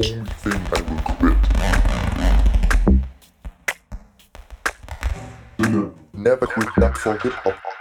only thing I quit. Never quit that for hip hop.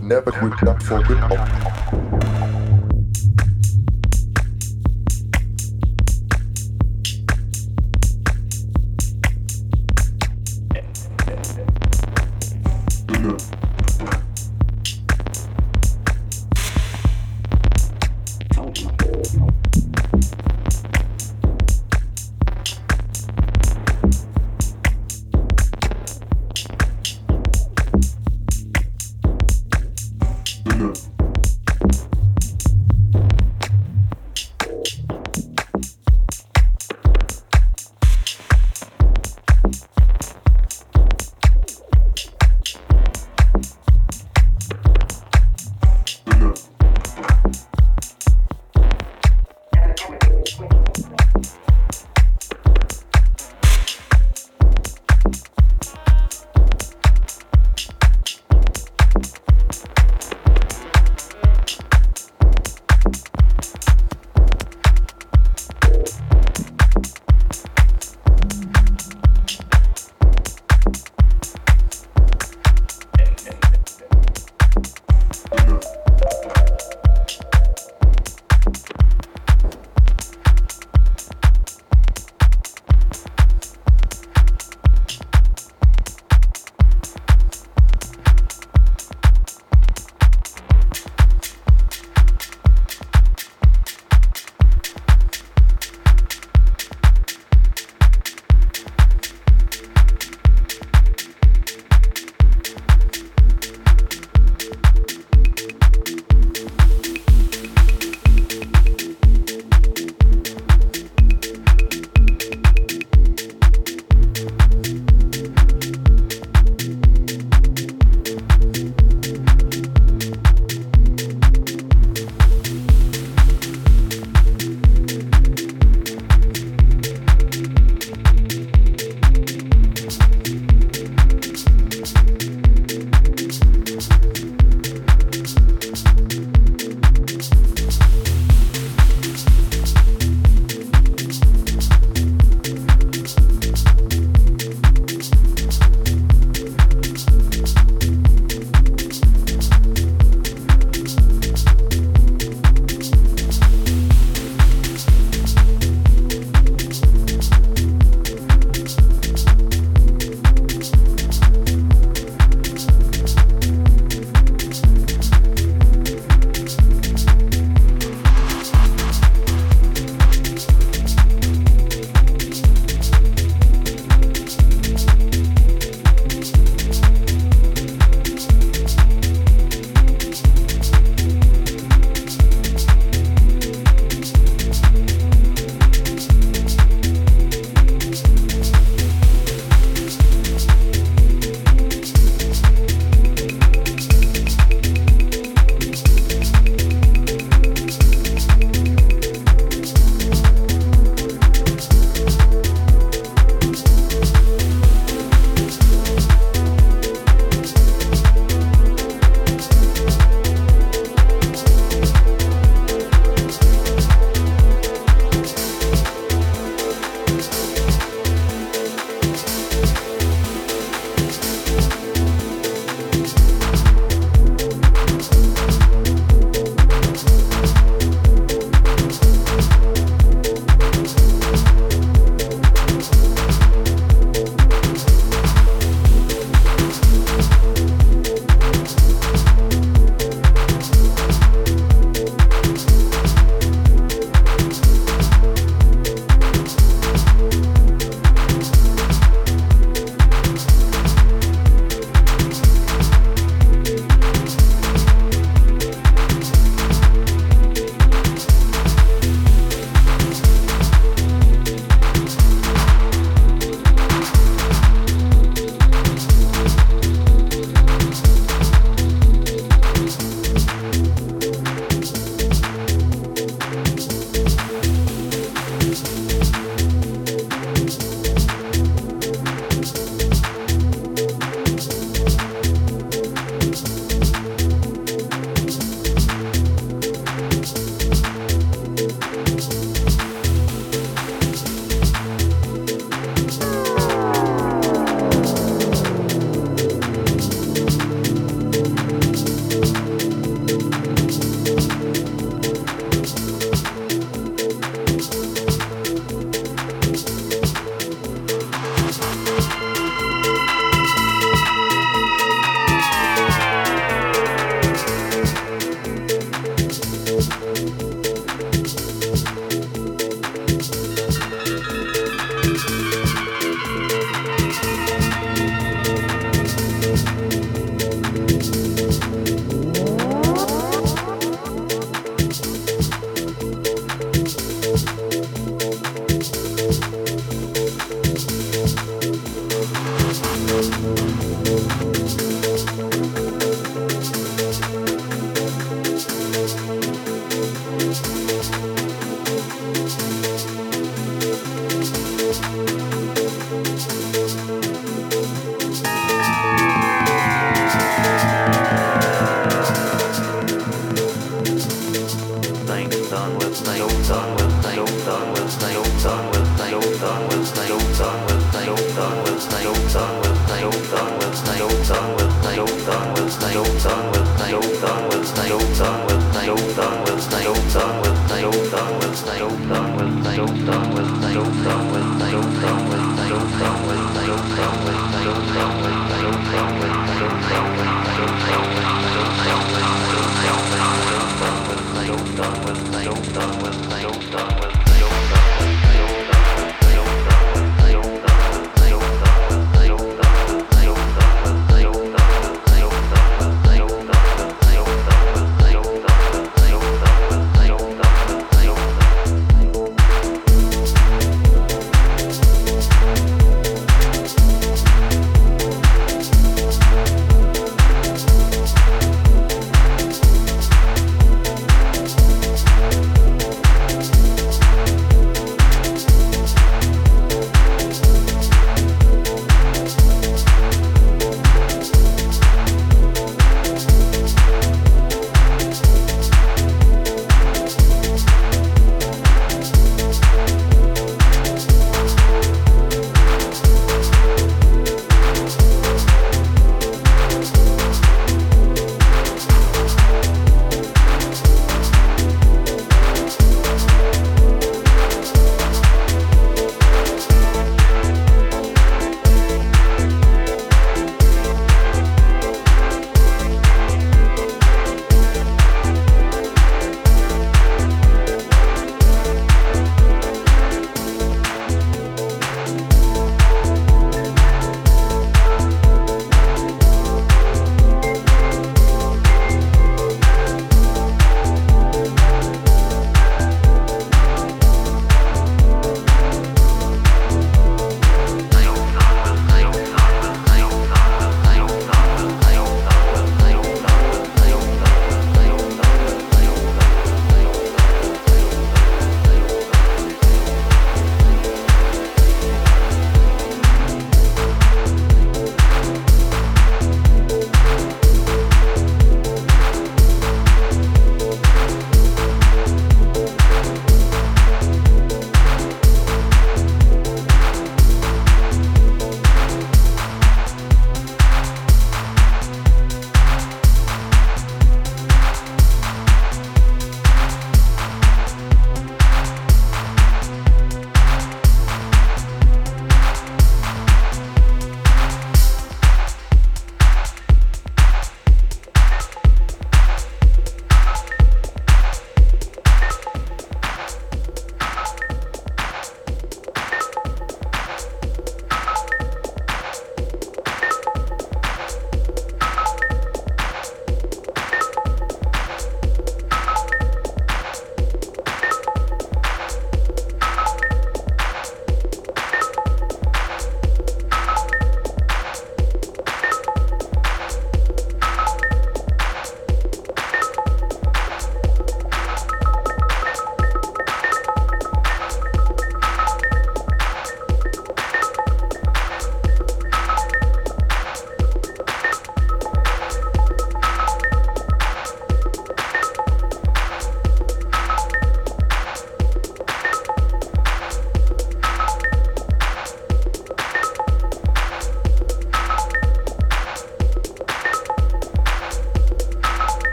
Never quit that for hip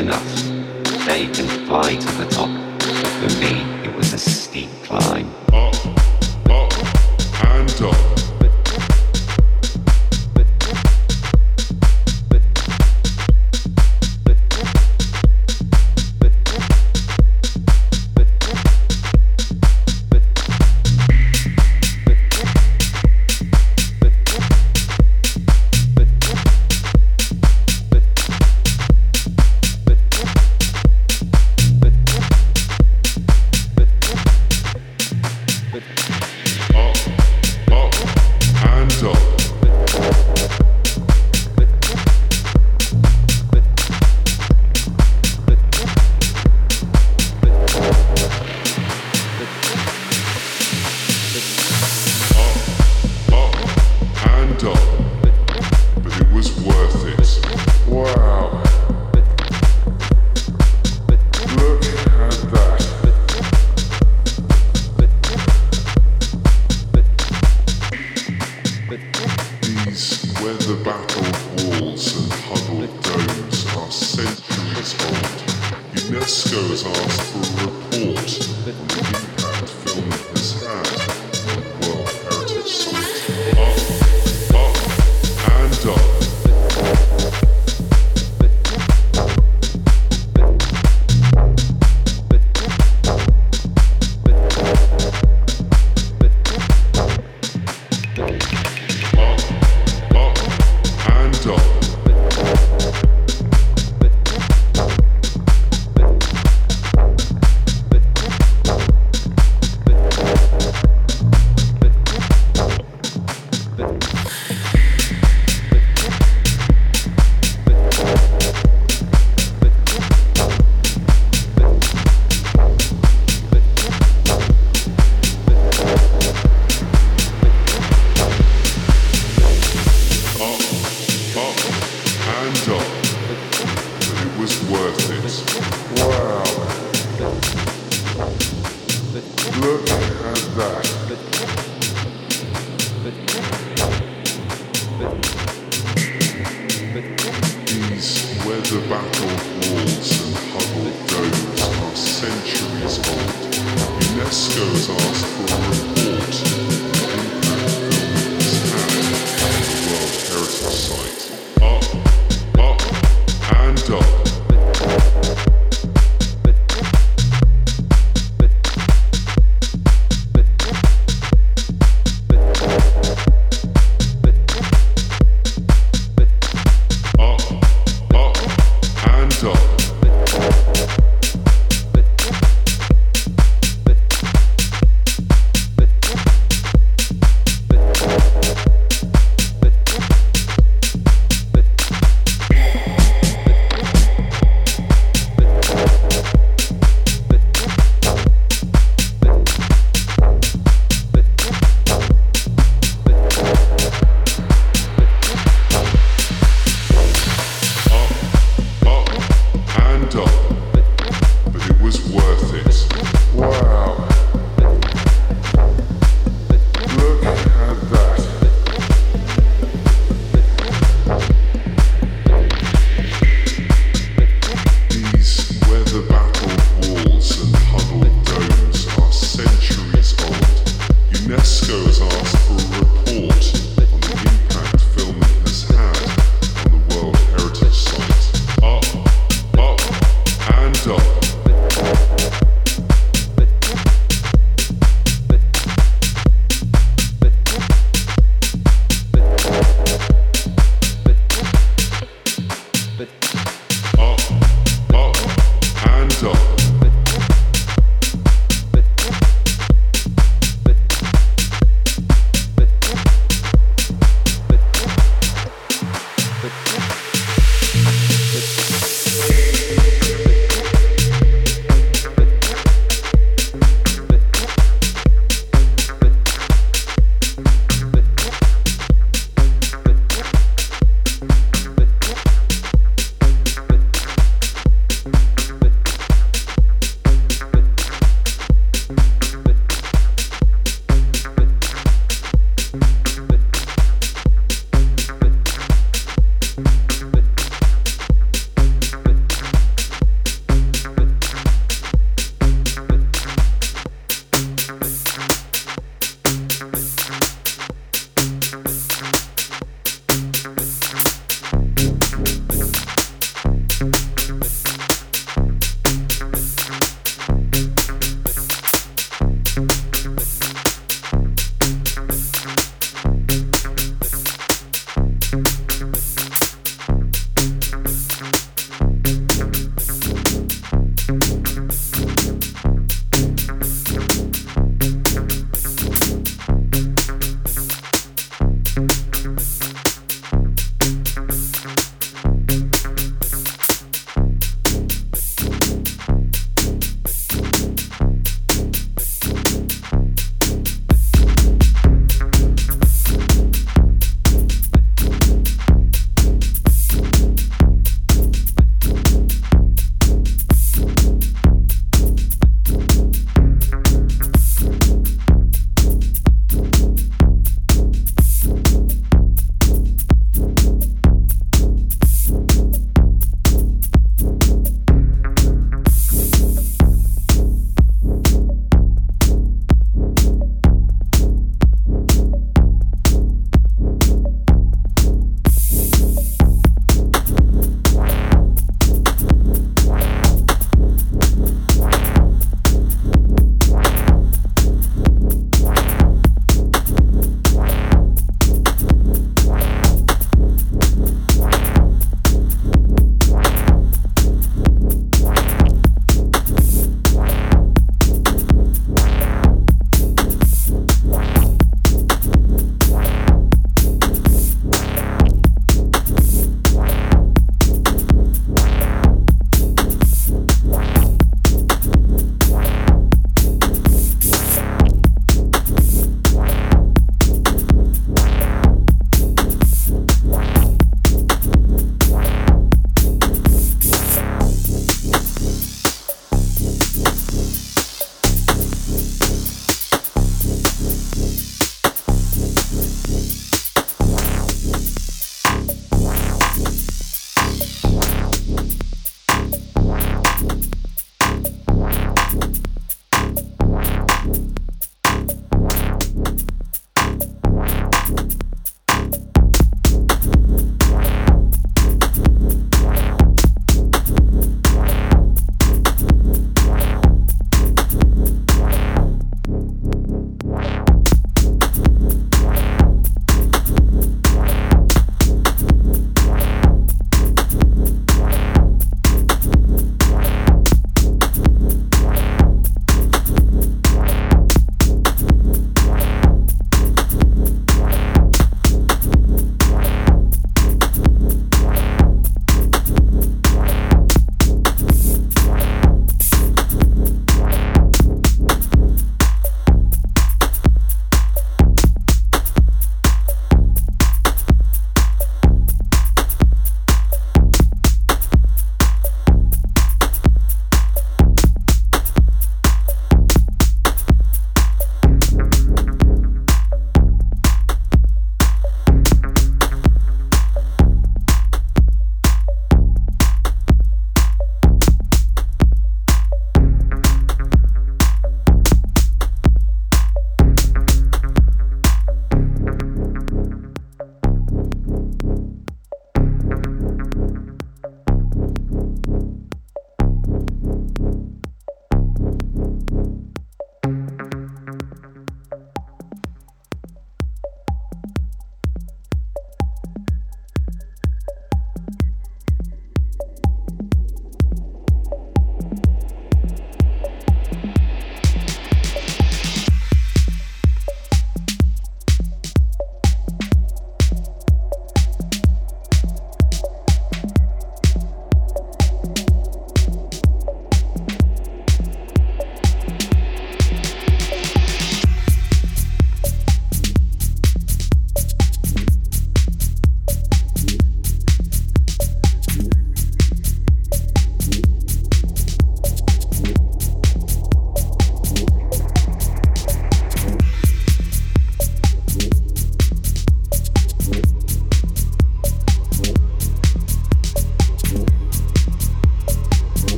UNESCO